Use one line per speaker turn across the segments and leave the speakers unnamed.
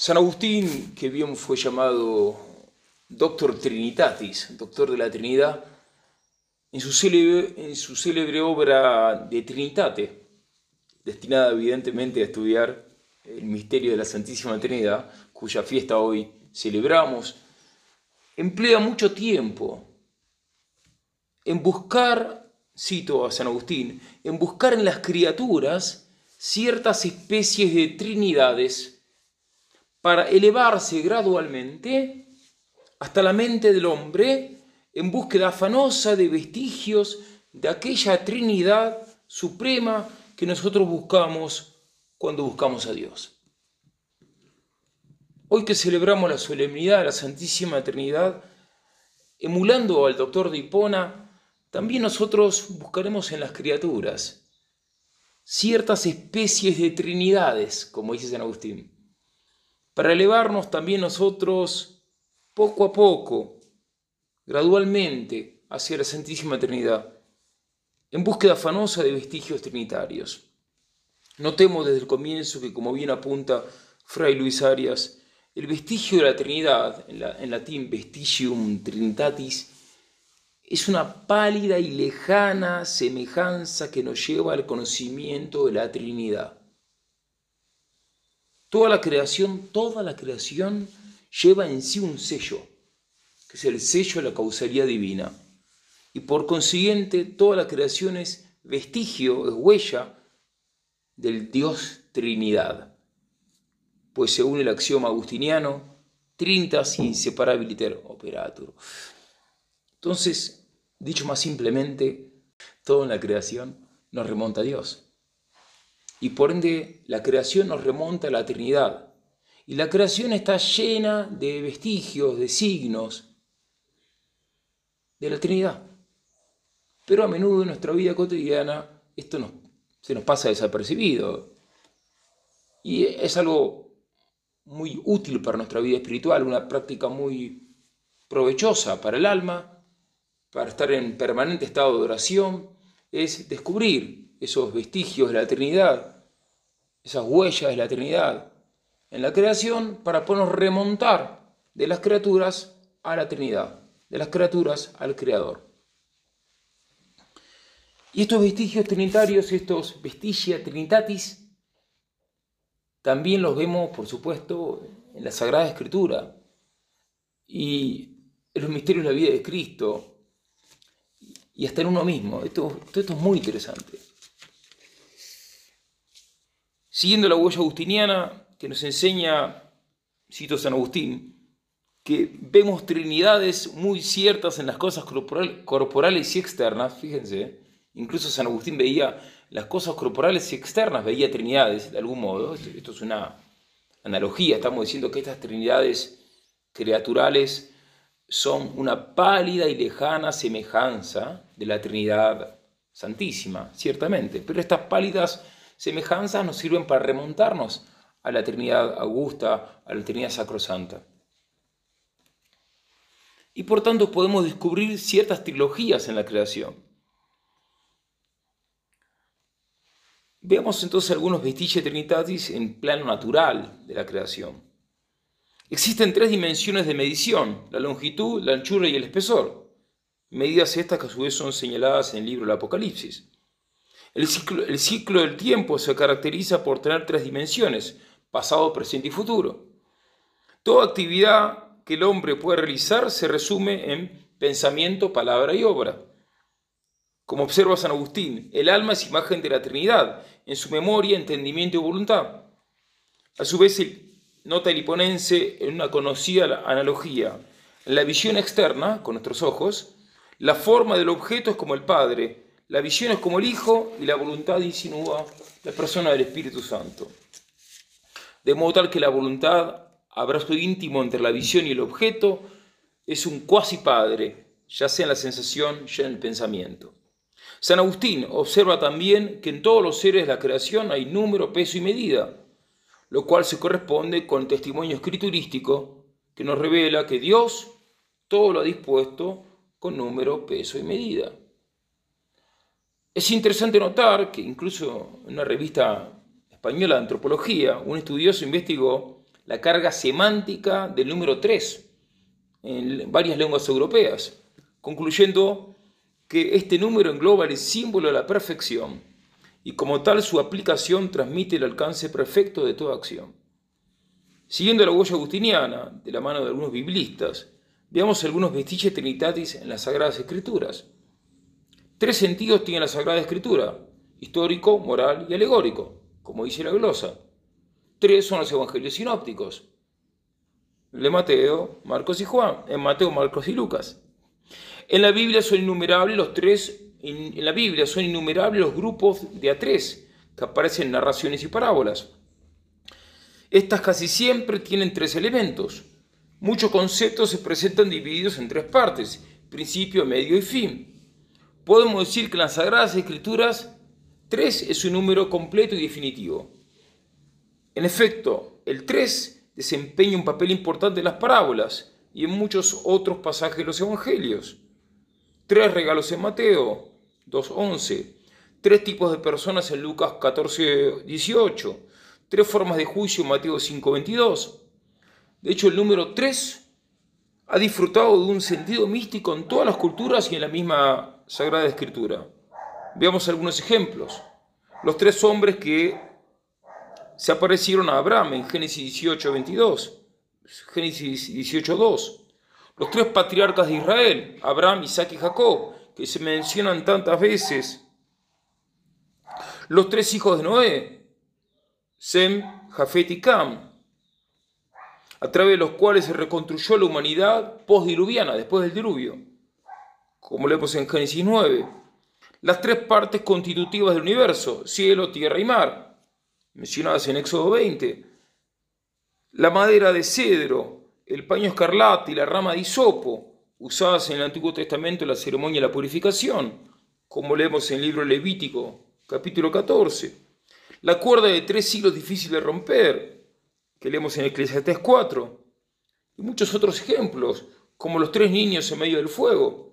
San Agustín, que bien fue llamado Doctor Trinitatis, doctor de la Trinidad, en su célebre, en su célebre obra de Trinitate, destinada evidentemente a estudiar el misterio de la Santísima Trinidad, cuya fiesta hoy celebramos, emplea mucho tiempo en buscar, cito a San Agustín, en buscar en las criaturas ciertas especies de trinidades para elevarse gradualmente hasta la mente del hombre en búsqueda afanosa de vestigios de aquella Trinidad suprema que nosotros buscamos cuando buscamos a Dios. Hoy que celebramos la solemnidad de la Santísima Trinidad, emulando al doctor de Hipona, también nosotros buscaremos en las criaturas ciertas especies de trinidades, como dice San Agustín para elevarnos también nosotros poco a poco, gradualmente, hacia la Santísima Trinidad, en búsqueda afanosa de vestigios trinitarios. Notemos desde el comienzo que, como bien apunta Fray Luis Arias, el vestigio de la Trinidad, en, latín vestigium trinitatis, es una pálida y lejana semejanza que nos lleva al conocimiento de la Trinidad. Toda la creación, toda la creación lleva en sí un sello, que es el sello de la causalidad divina. Y por consiguiente, toda la creación es vestigio, es huella del Dios Trinidad. Pues según el axioma agustiniano, Trinitas inseparabiliter operatur. Entonces, dicho más simplemente, todo en la creación nos remonta a Dios. Y por ende la creación nos remonta a la Trinidad. Y la creación está llena de vestigios, de signos de la Trinidad. Pero a menudo en nuestra vida cotidiana esto se nos pasa desapercibido. Y es algo muy útil para nuestra vida espiritual, una práctica muy provechosa para el alma, para estar en permanente estado de oración, es descubrir esos vestigios de la Trinidad, esas huellas de la Trinidad en la creación para podernos remontar de las criaturas a la Trinidad, de las criaturas al Creador. Y estos vestigios trinitarios, estos vestigia trinitatis, también los vemos, por supuesto, en la Sagrada Escritura y en los misterios de la vida de Cristo y hasta en uno mismo. Esto, esto es muy interesante. Siguiendo la huella agustiniana que nos enseña, cito San Agustín, que vemos trinidades muy ciertas en las cosas corporales y externas, fíjense, incluso San Agustín veía las cosas corporales y externas, veía trinidades de algún modo, esto, esto es una analogía, estamos diciendo que estas trinidades creaturales son una pálida y lejana semejanza de la Trinidad Santísima, ciertamente, pero estas pálidas semejanzas nos sirven para remontarnos a la Trinidad Augusta, a la Trinidad Sacrosanta. Y por tanto podemos descubrir ciertas trilogías en la creación. Veamos entonces algunos vestigios trinitatis en plano natural de la creación. Existen tres dimensiones de medición, la longitud, la anchura y el espesor, medidas estas que a su vez son señaladas en el libro del Apocalipsis. El ciclo, del tiempo se caracteriza por tener tres dimensiones, pasado, presente y futuro. Toda actividad que el hombre puede realizar se resume en pensamiento, palabra y obra. Como observa San Agustín, el alma es imagen de la Trinidad, en su memoria, entendimiento y voluntad. A su vez, nota el hiponense en una conocida analogía. En la visión externa, con nuestros ojos, la forma del objeto es como el Padre, la visión es como el Hijo y la voluntad insinúa la persona del Espíritu Santo. De modo tal que la voluntad, abrazo íntimo entre la visión y el objeto, es un cuasi padre, ya sea en la sensación, ya en el pensamiento. San Agustín observa también que en todos los seres de la creación hay número, peso y medida, lo cual se corresponde con el testimonio escriturístico que nos revela que Dios todo lo ha dispuesto con número, peso y medida. Es interesante notar que incluso en una revista española de antropología, un estudioso investigó la carga semántica del número 3 en varias lenguas europeas, concluyendo que este número engloba el símbolo de la perfección y como tal su aplicación transmite el alcance perfecto de toda acción. Siguiendo la huella agustiniana, de la mano de algunos biblistas, veamos algunos vestigios trinitatis en las Sagradas Escrituras. Tres sentidos tiene la Sagrada Escritura, histórico, moral y alegórico, como dice la glosa. Tres son los evangelios sinópticos, de Mateo, Marcos y Juan, en Mateo, Marcos y Lucas. En la Biblia son innumerables los tres, en la Biblia son innumerables los grupos de a tres que aparecen en narraciones y parábolas. Estas casi siempre tienen tres elementos. Muchos conceptos se presentan divididos en tres partes, principio, medio y fin. Podemos decir que en las Sagradas Escrituras tres es un número completo y definitivo. En efecto, el 3 desempeña un papel importante en las parábolas y en muchos otros pasajes de los Evangelios tres regalos en Mateo 2.11, tres tipos de personas en Lucas 14.18, tres formas de juicio en Mateo 5.22. De hecho, el número 3 ha disfrutado de un sentido místico en todas las culturas y en la misma Sagrada Escritura. Veamos algunos ejemplos. Los tres hombres que se aparecieron a Abraham en Génesis 18.22, Génesis 18.2 los tres patriarcas de Israel, Abraham, Isaac y Jacob, que se mencionan tantas veces. Los tres hijos de Noé, Sem, Jafet y Cam, a través de los cuales se reconstruyó la humanidad postdiluviana, después del diluvio, como leemos en Génesis 9. Las tres partes constitutivas del universo, cielo, tierra y mar, mencionadas en Éxodo 20. La madera de cedro, el paño escarlata y la rama de hisopo, usadas en el Antiguo Testamento en la ceremonia de la purificación, como leemos en el libro Levítico, capítulo 14. La cuerda de tres hilos difícil de romper, que leemos en Eclesiastés 4. Y muchos otros ejemplos, como los tres niños en medio del fuego.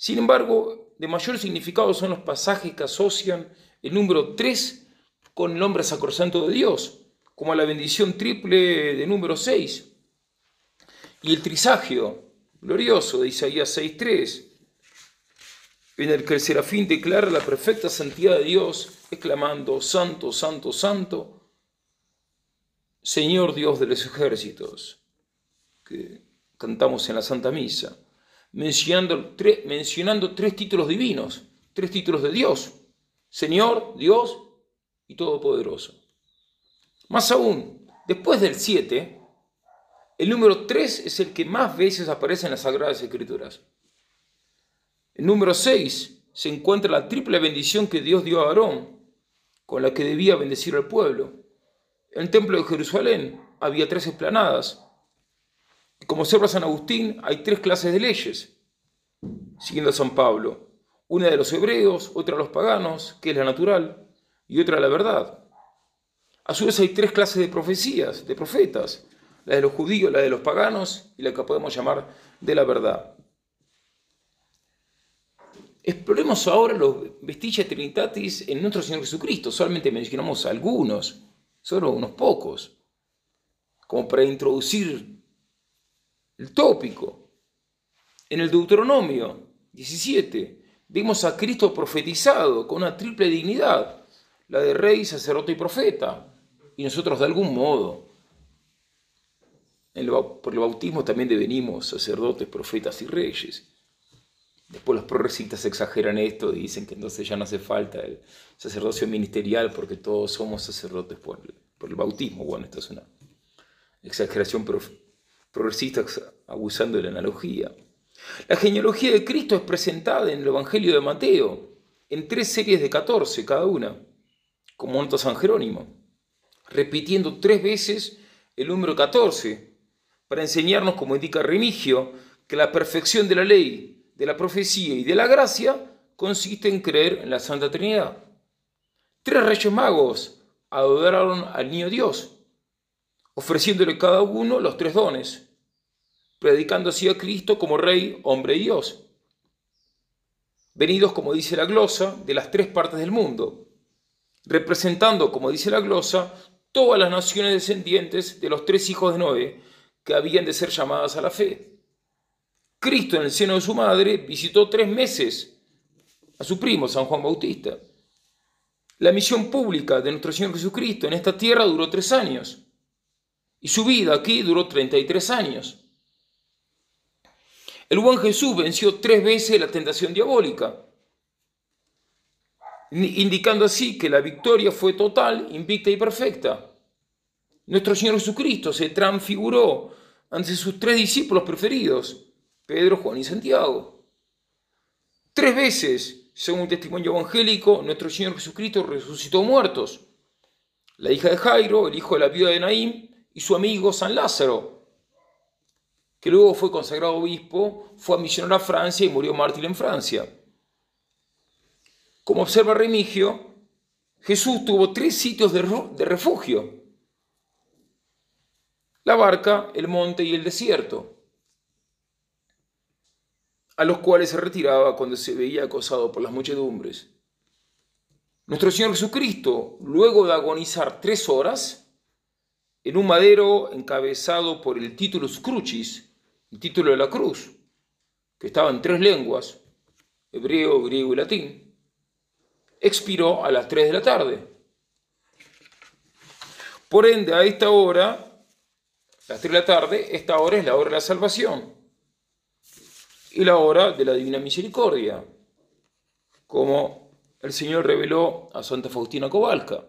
Sin embargo, de mayor significado son los pasajes que asocian el número 3 con el nombre sacrosanto de Dios, como la bendición triple de número 6 y el trisagio glorioso de Isaías 6.3, en el que el serafín declara la perfecta santidad de Dios, exclamando, Santo, Santo, Santo, Señor Dios de los ejércitos, que cantamos en la Santa Misa, mencionando, mencionando tres títulos divinos, tres títulos de Dios, Señor, Dios y Todopoderoso. Más aún, después del 7, el número 3 es el que más veces aparece en las Sagradas Escrituras. El número 6 se encuentra la triple bendición que Dios dio a Aarón, con la que debía bendecir al pueblo. En el templo de Jerusalén había tres esplanadas. Como observa San Agustín, hay tres clases de leyes, siguiendo a San Pablo. Una de los hebreos, otra de los paganos, que es la natural, y otra la verdad. A su vez hay tres clases de profecías, de profetas, la de los judíos, la de los paganos y la que podemos llamar de la verdad. Exploremos ahora los vestigios trinitatis en nuestro Señor Jesucristo. Solamente mencionamos algunos, solo unos pocos, como para introducir el tópico. En el Deuteronomio 17 vemos a Cristo profetizado con una triple dignidad, la de rey, sacerdote y profeta. Y nosotros de algún modo por el bautismo también devenimos sacerdotes, profetas y reyes. Después los progresistas exageran esto y dicen que entonces ya no hace falta el sacerdocio ministerial porque todos somos sacerdotes por el, por el bautismo. Bueno, esto es una exageración progresista abusando de la analogía. La genealogía de Cristo es presentada en el Evangelio de Mateo en tres series de 14 cada una, como nota San Jerónimo, repitiendo tres veces el número 14 para enseñarnos, como indica Remigio, que la perfección de la ley, de la profecía y de la gracia consiste en creer en la Santa Trinidad. Tres reyes magos adoraron al niño Dios, ofreciéndole cada uno los tres dones, predicando así a Cristo como Rey, hombre y Dios. Venidos, como dice la glosa, de las tres partes del mundo, representando, como dice la glosa, todas las naciones descendientes de los tres hijos de Noé que habían de ser llamadas a la fe. Cristo en el seno de su madre visitó tres meses a su primo, San Juan Bautista. La misión pública de nuestro Señor Jesucristo en esta tierra duró tres años y su vida aquí duró 33 años. El buen Jesús venció tres veces la tentación diabólica, indicando así que la victoria fue total, invicta y perfecta. Nuestro Señor Jesucristo se transfiguró ante sus tres discípulos preferidos, Pedro, Juan y Santiago. Tres veces, según el testimonio evangélico, nuestro Señor Jesucristo resucitó muertos. La hija de Jairo, el hijo de la viuda de Naín y su amigo San Lázaro, que luego fue consagrado obispo, fue a misionar a Francia y murió mártir en Francia. Como observa Remigio, Jesús tuvo tres sitios de, refugio. La barca, el monte y el desierto, a los cuales se retiraba cuando se veía acosado por las muchedumbres. Nuestro Señor Jesucristo, luego de agonizar tres horas, en un madero encabezado por el Titulus Crucis, el título de la cruz, que estaba en tres lenguas, hebreo, griego y latín, expiró a las 3 de la tarde. Por ende, a esta hora, las 3 de la tarde, esta hora es la hora de la salvación y la hora de la divina misericordia, como el Señor reveló a Santa Faustina Kowalska.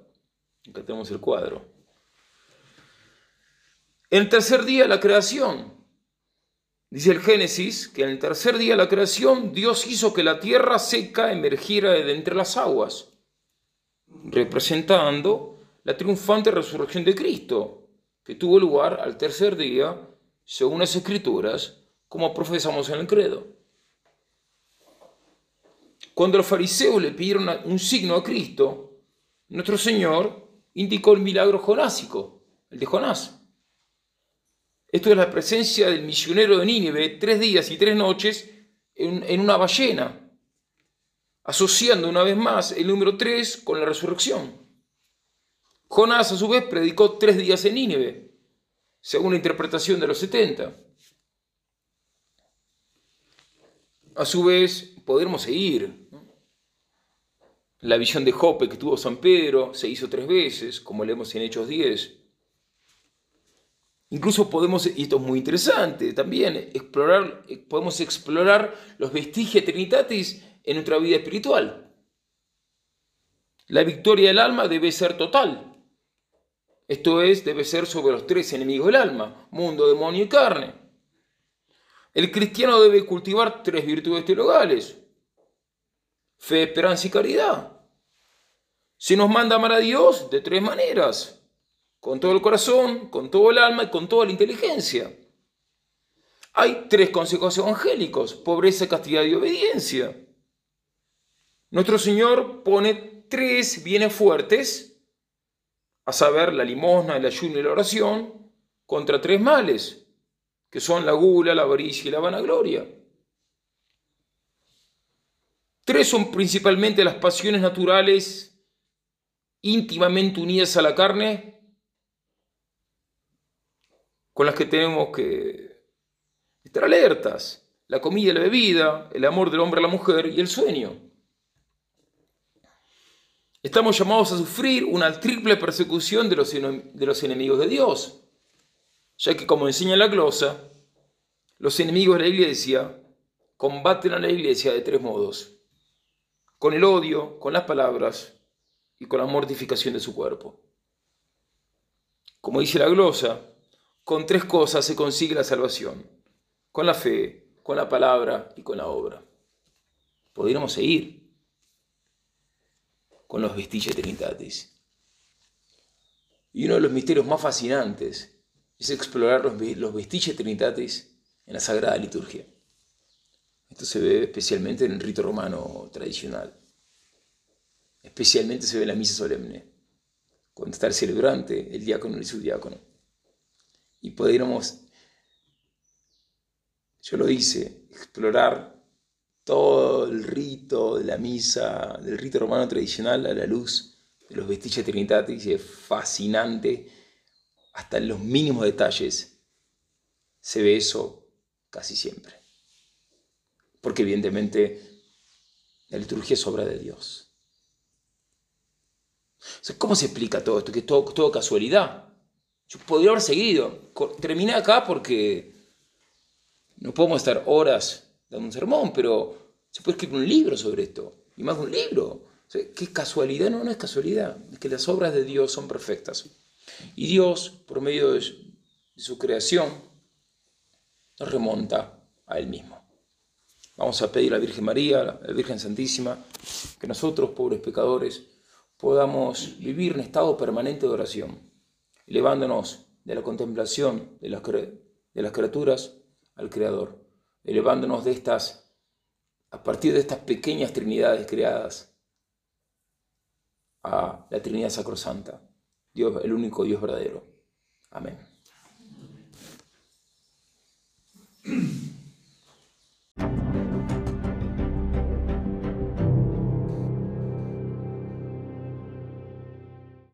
Acá tenemos el cuadro. El tercer día la creación. Dice el Génesis que en el tercer día de la creación Dios hizo que la tierra seca emergiera de entre las aguas, representando la triunfante resurrección de Cristo, que tuvo lugar al tercer día, según las escrituras, como profesamos en el credo. Cuando los fariseos le pidieron un signo a Cristo, nuestro Señor indicó el milagro jonásico, el de Jonás. Esto es la presencia del misionero de Nínive tres días y tres noches en, una ballena, asociando una vez más el número tres con la resurrección. Jonás a su vez predicó tres días en Nínive, según la interpretación de los 70. A su vez, podremos seguir. La visión de Jope que tuvo San Pedro se hizo tres veces, como leemos en Hechos 10. Incluso podemos, y esto es muy interesante también, explorar, podemos explorar los vestigios trinitatis en nuestra vida espiritual. La victoria del alma debe ser total. Esto es, debe ser sobre los tres enemigos del alma, mundo, demonio y carne. El cristiano debe cultivar tres virtudes teologales, fe, esperanza y caridad. Se nos manda amar a Dios de tres maneras con todo el corazón, con todo el alma y con toda la inteligencia. Hay tres consejos evangélicos, pobreza, castidad y obediencia. Nuestro Señor pone tres bienes fuertes, a saber, la limosna, el ayuno y la oración, contra tres males, que son la gula, la avaricia y la vanagloria. Tres son principalmente las pasiones naturales íntimamente unidas a la carne con las que tenemos que estar alertas. La comida y la bebida, el amor del hombre a la mujer y el sueño. Estamos llamados a sufrir una triple persecución de los, de los enemigos de Dios, ya que como enseña la glosa, los enemigos de la iglesia combaten a la iglesia de tres modos, con el odio, con las palabras y con la mortificación de su cuerpo. Como dice la glosa, con tres cosas se consigue la salvación, con la fe, con la palabra y con la obra. Podríamos seguir con los vestillas trinitatis. Y uno de los misterios más fascinantes es explorar los, los trinitatis en la Sagrada Liturgia. Esto se ve especialmente en el rito romano tradicional. Especialmente se ve en la misa solemne, cuando está el celebrante, el diácono y su diácono y pudiéramos, yo lo hice, explorar todo el rito de la misa, del rito romano tradicional a la luz de los Vestigia Trinitatis es fascinante, hasta en los mínimos detalles se ve eso casi siempre. Porque evidentemente la liturgia es obra de Dios. ¿Cómo se explica todo esto? Que es todo casualidad. Yo podría haber seguido. Terminé acá porque no podemos estar horas dando un sermón, pero se puede escribir un libro sobre esto. Y más un libro. ¿Qué casualidad? No, no es casualidad. Es que las obras de Dios son perfectas. Y Dios, por medio de su creación, nos remonta a Él mismo. Vamos a pedir a la Virgen María, a la Virgen Santísima, que nosotros, pobres pecadores, podamos vivir en estado permanente de oración elevándonos de la contemplación de las, criaturas al Creador, elevándonos de estas, a partir de estas pequeñas trinidades creadas a la Trinidad Sacrosanta, Dios, el único Dios verdadero. Amén.